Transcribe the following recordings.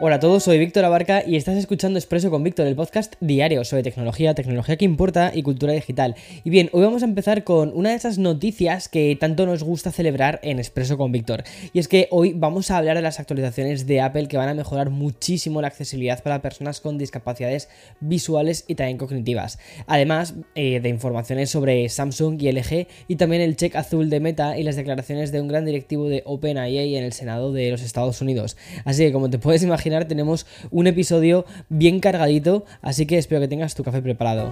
Hola a todos, soy Víctor Abarca y estás escuchando Expreso con Víctor, el podcast diario sobre tecnología, tecnología que importa y cultura digital. Y bien, hoy vamos a empezar con una de esas noticias que tanto nos gusta celebrar en Expreso con Víctor. Y es que hoy vamos a hablar de las actualizaciones de Apple que van a mejorar muchísimo la accesibilidad para personas con discapacidades visuales y también cognitivas. Además eh, de informaciones sobre Samsung y LG y también el check azul de Meta y las declaraciones de un gran directivo de OpenAI en el Senado de los Estados Unidos. Así que como te puedes imaginar, tenemos un episodio bien cargadito, así que espero que tengas tu café preparado.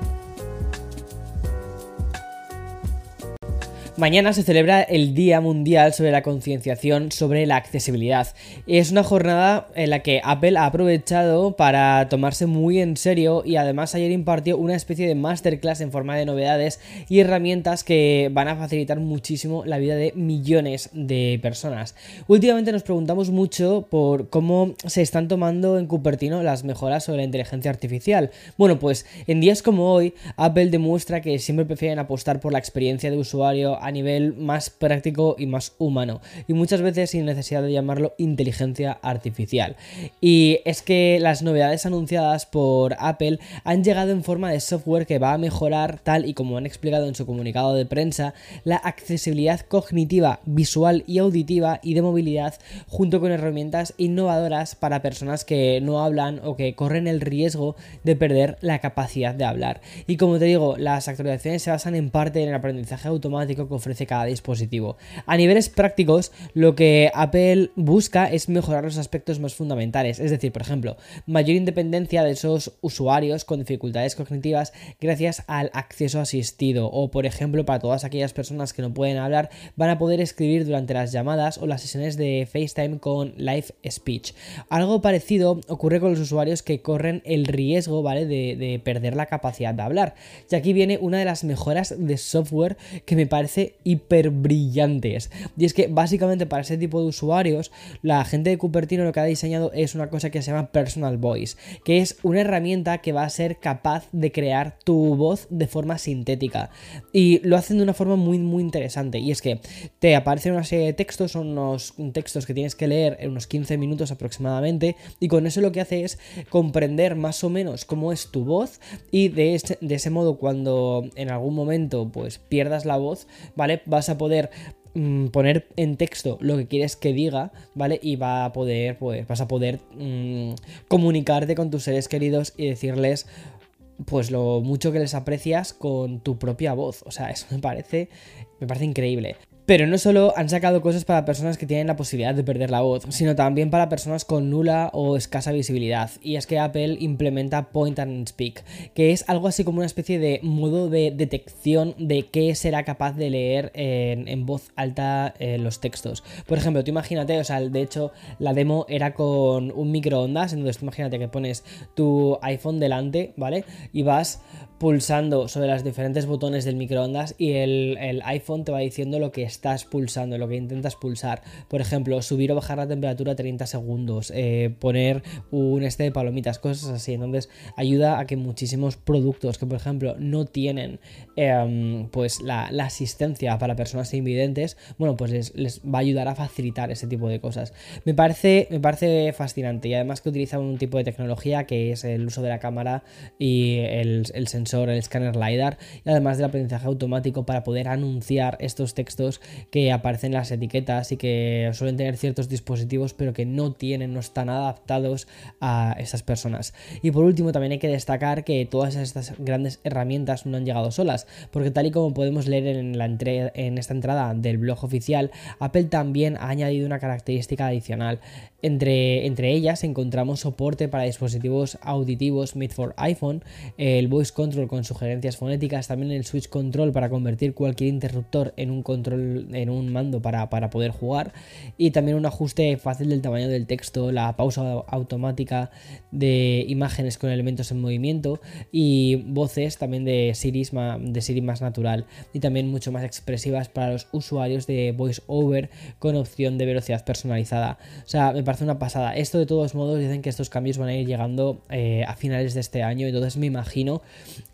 Mañana se celebra el Día Mundial sobre la concienciación sobre la accesibilidad. Es una jornada en la que Apple ha aprovechado para tomarse muy en serio y además ayer impartió una especie de masterclass en forma de novedades y herramientas que van a facilitar muchísimo la vida de millones de personas. Últimamente nos preguntamos mucho por cómo se están tomando en Cupertino las mejoras sobre la inteligencia artificial. Bueno, pues en días como hoy, Apple demuestra que siempre prefieren apostar por la experiencia de usuario nivel más práctico y más humano. Y muchas veces sin necesidad de llamarlo inteligencia artificial. Y es que las novedades anunciadas por Apple han llegado en forma de software que va a mejorar, tal y como han explicado en su comunicado de prensa, la accesibilidad cognitiva, visual y auditiva y de movilidad, junto con herramientas innovadoras para personas que no hablan o que corren el riesgo de perder la capacidad de hablar. Y como te digo, las actualizaciones se basan en parte en el aprendizaje automático ofrece cada dispositivo. A niveles prácticos, lo que Apple busca es mejorar los aspectos más fundamentales, es decir, por ejemplo, mayor independencia de esos usuarios con dificultades cognitivas gracias al acceso asistido o, por ejemplo, para todas aquellas personas que no pueden hablar, van a poder escribir durante las llamadas o las sesiones de FaceTime con Live Speech. Algo parecido ocurre con los usuarios que corren el riesgo, ¿vale?, de, de perder la capacidad de hablar. Y aquí viene una de las mejoras de software que me parece hiper brillantes. Y es que básicamente para ese tipo de usuarios, la gente de Cupertino lo que ha diseñado es una cosa que se llama Personal Voice, que es una herramienta que va a ser capaz de crear tu voz de forma sintética. Y lo hacen de una forma muy, muy interesante. Y es que te aparecen una serie de textos, son unos textos que tienes que leer en unos 15 minutos aproximadamente. Y con eso lo que hace es comprender más o menos cómo es tu voz. Y de, este, de ese modo, cuando en algún momento pues pierdas la voz, ¿vale? Vas a poder mm, poner en texto lo que quieres que diga, ¿vale? Y va a poder, pues, vas a poder mm, comunicarte con tus seres queridos y decirles pues lo mucho que les aprecias con tu propia voz. O sea, eso me parece, me parece increíble. Pero no solo han sacado cosas para personas que tienen la posibilidad de perder la voz, sino también para personas con nula o escasa visibilidad. Y es que Apple implementa Point and Speak, que es algo así como una especie de modo de detección de qué será capaz de leer en, voz alta eh, los textos. Por ejemplo, tú imagínate, o sea, de hecho, la demo era con un microondas, entonces tú imagínate que pones tu iPhone delante, ¿vale? Y vas pulsando sobre los diferentes botones del microondas y el, el iPhone te va diciendo lo que está estás pulsando, lo que intentas pulsar. Por ejemplo, subir o bajar la temperatura 30 segundos, eh, poner un este de palomitas, cosas así. Entonces ayuda a que muchísimos productos que por ejemplo no tienen em, pues la, asistencia para personas invidentes, bueno, pues les, va a ayudar a facilitar ese tipo de cosas. Me parece, me parece fascinante y además que utiliza un tipo de tecnología que es el uso de la cámara y el, el sensor, el escáner LiDAR y además del aprendizaje automático para poder anunciar estos textos que aparecen en las etiquetas y que suelen tener ciertos dispositivos pero que no tienen, no están adaptados a esas personas. Y por último también hay que destacar que todas estas grandes herramientas no han llegado solas, porque tal y como podemos leer en, la en esta entrada del blog oficial, Apple también ha añadido una característica adicional. Entre, entre ellas encontramos soporte para dispositivos auditivos made for iPhone, el voice control con sugerencias fonéticas, también el switch control para convertir cualquier interruptor en un control en un mando para, poder jugar y también un ajuste fácil del tamaño del texto, la pausa automática de imágenes con elementos en movimiento y voces también de Siri, de Siri más natural y también mucho más expresivas para los usuarios de voice over con opción de velocidad personalizada. O sea, me parece una pasada. Esto de todos modos dicen que estos cambios van a ir llegando eh, a finales de este año, entonces me imagino,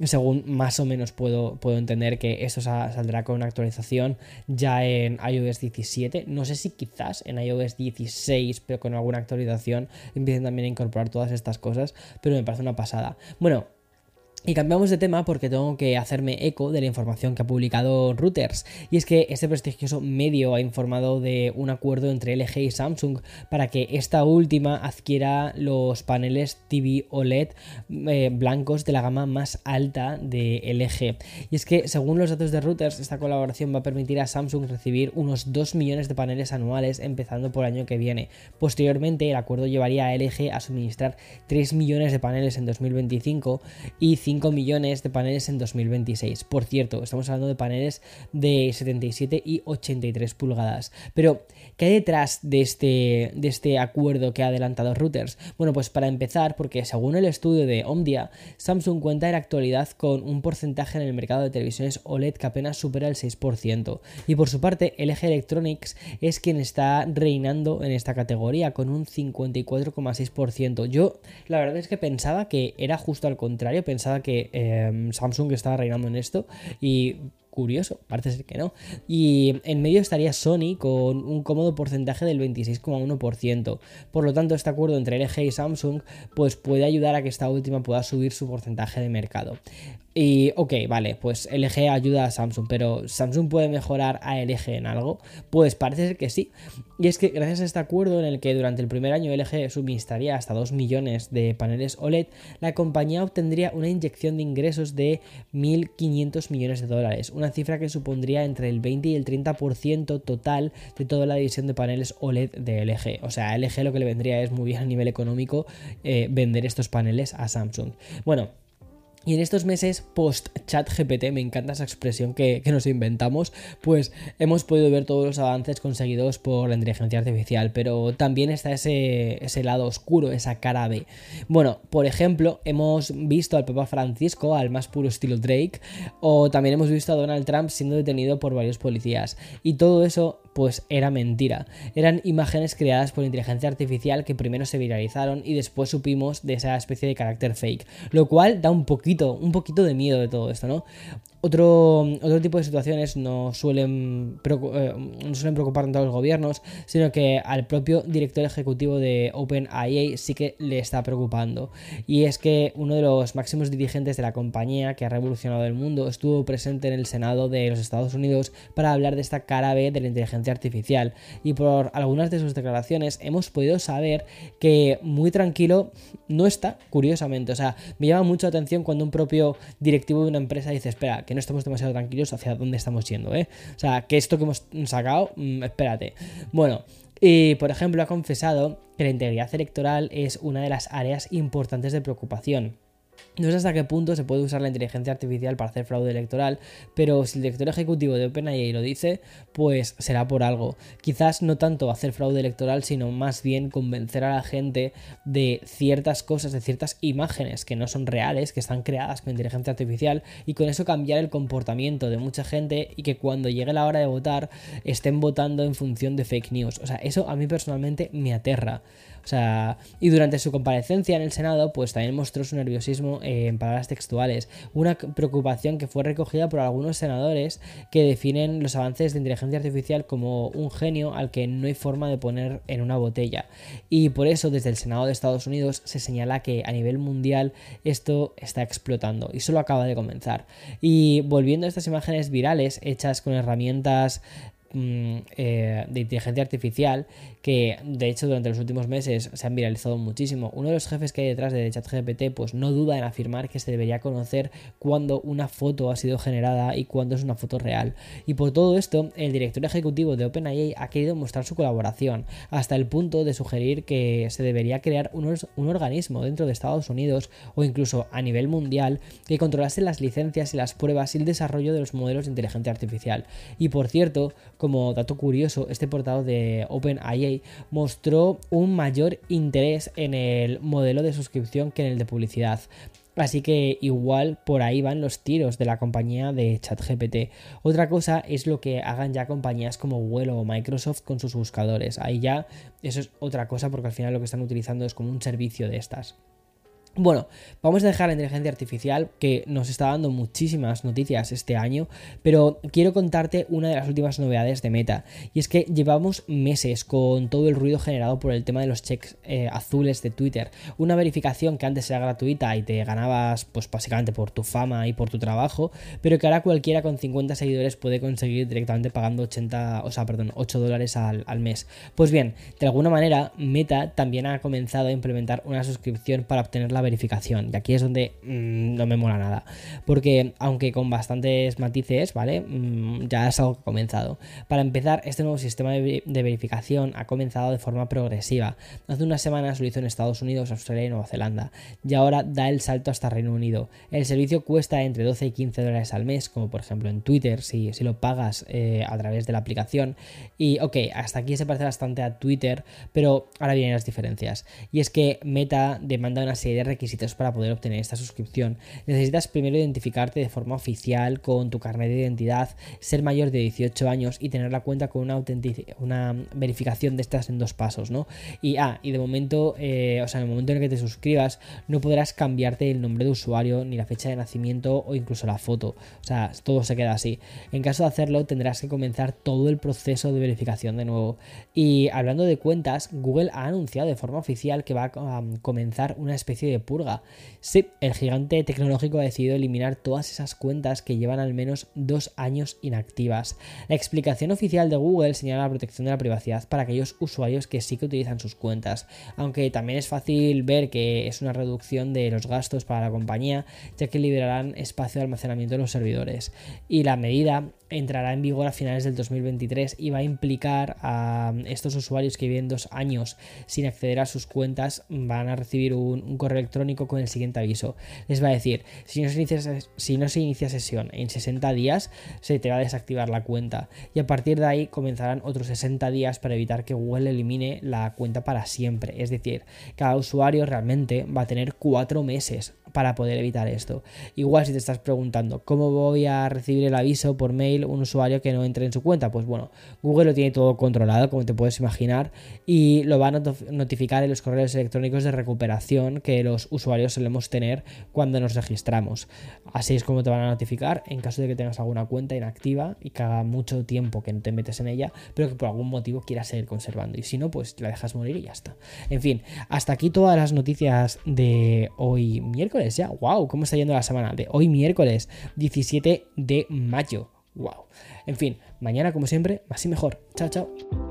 según más o menos puedo, puedo entender que esto saldrá con una actualización ya en iOS 17. No sé si quizás en iOS 16, pero con alguna actualización empiecen también a incorporar todas estas cosas, pero me parece una pasada. Bueno, y cambiamos de tema porque tengo que hacerme eco de la información que ha publicado Reuters. Y es que este prestigioso medio ha informado de un acuerdo entre LG y Samsung para que esta última adquiera los paneles TV OLED eh, blancos de la gama más alta de LG. Y es que según los datos de Reuters, esta colaboración va a permitir a Samsung recibir unos 2 millones de paneles anuales empezando por el año que viene. Posteriormente, el acuerdo llevaría a LG a suministrar 3 millones de paneles en 2025 y 5 millones de paneles en 2026. Por cierto, estamos hablando de paneles de 77 y 83 pulgadas. Pero, ¿qué hay detrás de este, de este acuerdo que ha adelantado Reuters? Bueno, pues para empezar, porque según el estudio de Omdia, Samsung cuenta en la actualidad con un porcentaje en el mercado de televisiones OLED que apenas supera el 6%. Y por su parte, LG Electronics es quien está reinando en esta categoría con un 54,6%. Yo, la verdad es que pensaba que era justo al contrario, pensaba que em, Samsung estaba reinando en esto y curioso, parece ser que no. Y en medio estaría Sony con un cómodo porcentaje del 26,1%. Por lo tanto, este acuerdo entre LG y Samsung pues puede ayudar a que esta última pueda subir su porcentaje de mercado. Y ok, vale, pues LG ayuda a Samsung, pero ¿Samsung puede mejorar a LG en algo? Pues parece ser que sí. Y es que gracias a este acuerdo en el que durante el primer año LG suministraría hasta 2 millones de paneles OLED, la compañía obtendría una inyección de ingresos de 1.500 millones de dólares, una cifra que supondría entre el 20 y el 30% total de toda la división de paneles OLED de LG. O sea, a LG lo que le vendría es muy bien a nivel económico eh, vender estos paneles a Samsung. Bueno, y en estos meses post-chat GPT, me encanta esa expresión que, nos inventamos, pues hemos podido ver todos los avances conseguidos por la inteligencia artificial, pero también está ese, ese lado oscuro, esa cara B. Bueno, por ejemplo, hemos visto al Papa Francisco, al más puro estilo Drake, o también hemos visto a Donald Trump siendo detenido por varios policías. Y todo eso pues era mentira. Eran imágenes creadas por inteligencia artificial que primero se viralizaron y después supimos de esa especie de carácter fake. Lo cual da un poquito, un poquito de miedo de todo esto, ¿no? Otro, otro tipo de situaciones no suelen, eh, suelen preocupar tanto a los gobiernos, sino que al propio director ejecutivo de OpenIA sí que le está preocupando. Y es que uno de los máximos dirigentes de la compañía que ha revolucionado el mundo estuvo presente en el Senado de los Estados Unidos para hablar de esta cara B de la inteligencia artificial. Y por algunas de sus declaraciones hemos podido saber que muy tranquilo no está, curiosamente. O sea, me llama mucho la atención cuando un propio directivo de una empresa dice, espera, que no estamos demasiado tranquilos hacia dónde estamos yendo, ¿eh? O sea, que esto que hemos sacado, mm, espérate. Bueno, y por ejemplo ha confesado que la integridad electoral es una de las áreas importantes de preocupación. No sé hasta qué punto se puede usar la inteligencia artificial para hacer fraude electoral, pero si el director ejecutivo de OpenAI lo dice, pues será por algo. Quizás no tanto hacer fraude electoral, sino más bien convencer a la gente de ciertas cosas, de ciertas imágenes que no son reales, que están creadas con inteligencia artificial, y con eso cambiar el comportamiento de mucha gente y que cuando llegue la hora de votar estén votando en función de fake news. O sea, eso a mí personalmente me aterra. O sea, y durante su comparecencia en el Senado, pues también mostró su nerviosismo en palabras textuales, una preocupación que fue recogida por algunos senadores que definen los avances de inteligencia artificial como un genio al que no hay forma de poner en una botella. Y por eso desde el Senado de Estados Unidos se señala que a nivel mundial esto está explotando y solo acaba de comenzar. Y volviendo a estas imágenes virales hechas con herramientas eh, de inteligencia artificial que de hecho durante los últimos meses se han viralizado muchísimo. Uno de los jefes que hay detrás de ChatGPT pues no duda en afirmar que se debería conocer cuándo una foto ha sido generada y cuándo es una foto real. Y por todo esto, el director ejecutivo de OpenAI ha querido mostrar su colaboración hasta el punto de sugerir que se debería crear un organismo dentro de Estados Unidos o incluso a nivel mundial que controlase las licencias y las pruebas y el desarrollo de los modelos de inteligencia artificial. Y por cierto, como dato curioso, este portado de OpenIA mostró un mayor interés en el modelo de suscripción que en el de publicidad. Así que igual por ahí van los tiros de la compañía de ChatGPT. Otra cosa es lo que hagan ya compañías como Google o Microsoft con sus buscadores. Ahí ya eso es otra cosa porque al final lo que están utilizando es como un servicio de estas. Bueno, vamos a dejar la inteligencia artificial que nos está dando muchísimas noticias este año, pero quiero contarte una de las últimas novedades de Meta, y es que llevamos meses con todo el ruido generado por el tema de los checks eh, azules de Twitter, una verificación que antes era gratuita y te ganabas pues básicamente por tu fama y por tu trabajo, pero que ahora cualquiera con 50 seguidores puede conseguir directamente pagando 80, o sea, perdón, 8 dólares al, al mes. Pues bien, de alguna manera Meta también ha comenzado a implementar una suscripción para obtener la verificación. Y aquí es donde mm, no me mola nada. Porque aunque con bastantes matices, ¿vale? Mm, ya es algo que ha comenzado. Para empezar, este nuevo sistema de, verificación ha comenzado de forma progresiva. Hace unas semanas lo hizo en Estados Unidos, Australia y Nueva Zelanda. Y ahora da el salto hasta Reino Unido. El servicio cuesta entre 12 y 15 dólares al mes, como por ejemplo en Twitter, si, si lo pagas eh, a través de la aplicación. Y ok, hasta aquí se parece bastante a Twitter, pero ahora vienen las diferencias. Y es que Meta demanda una serie de requisitos para poder obtener esta suscripción. Necesitas primero identificarte de forma oficial con tu carnet de identidad, ser mayor de 18 años y tener la cuenta con una, una verificación de estas en dos pasos, ¿no? Y, ah, y de momento, eh, o sea, en el momento en el que te suscribas, no podrás cambiarte el nombre de usuario, ni la fecha de nacimiento o incluso la foto. O sea, todo se queda así. En caso de hacerlo, tendrás que comenzar todo el proceso de verificación de nuevo. Y hablando de cuentas, Google ha anunciado de forma oficial que va a comenzar una especie de purga. Sí, el gigante tecnológico ha decidido eliminar todas esas cuentas que llevan al menos dos años inactivas. La explicación oficial de Google señala la protección de la privacidad para aquellos usuarios que sí que utilizan sus cuentas, aunque también es fácil ver que es una reducción de los gastos para la compañía, ya que liberarán espacio de almacenamiento en los servidores. Y la medida entrará en vigor a finales del 2023 y va a implicar a estos usuarios que viven dos años sin acceder a sus cuentas van a recibir un, correo electrónico con el siguiente aviso. Les va a decir, si no, se inicia, sesión en 60 días, se te va a desactivar la cuenta y a partir de ahí comenzarán otros 60 días para evitar que Google elimine la cuenta para siempre. Es decir, cada usuario realmente va a tener cuatro meses para poder evitar esto. Igual si te estás preguntando cómo voy a recibir el aviso por mail un usuario que no entre en su cuenta, pues bueno, Google lo tiene todo controlado, como te puedes imaginar, y lo va a notificar en los correos electrónicos de recuperación que usuarios solemos tener cuando nos registramos. Así es como te van a notificar en caso de que tengas alguna cuenta inactiva y que haga mucho tiempo que no te metes en ella, pero que por algún motivo quieras seguir conservando. Y si no, pues la dejas morir y ya está. En fin, hasta aquí todas las noticias de hoy miércoles ya. ¡Wow! ¿Cómo está yendo la semana? De hoy miércoles 17 de mayo. ¡Wow! En fin, mañana como siempre, más y mejor. Chao, chao.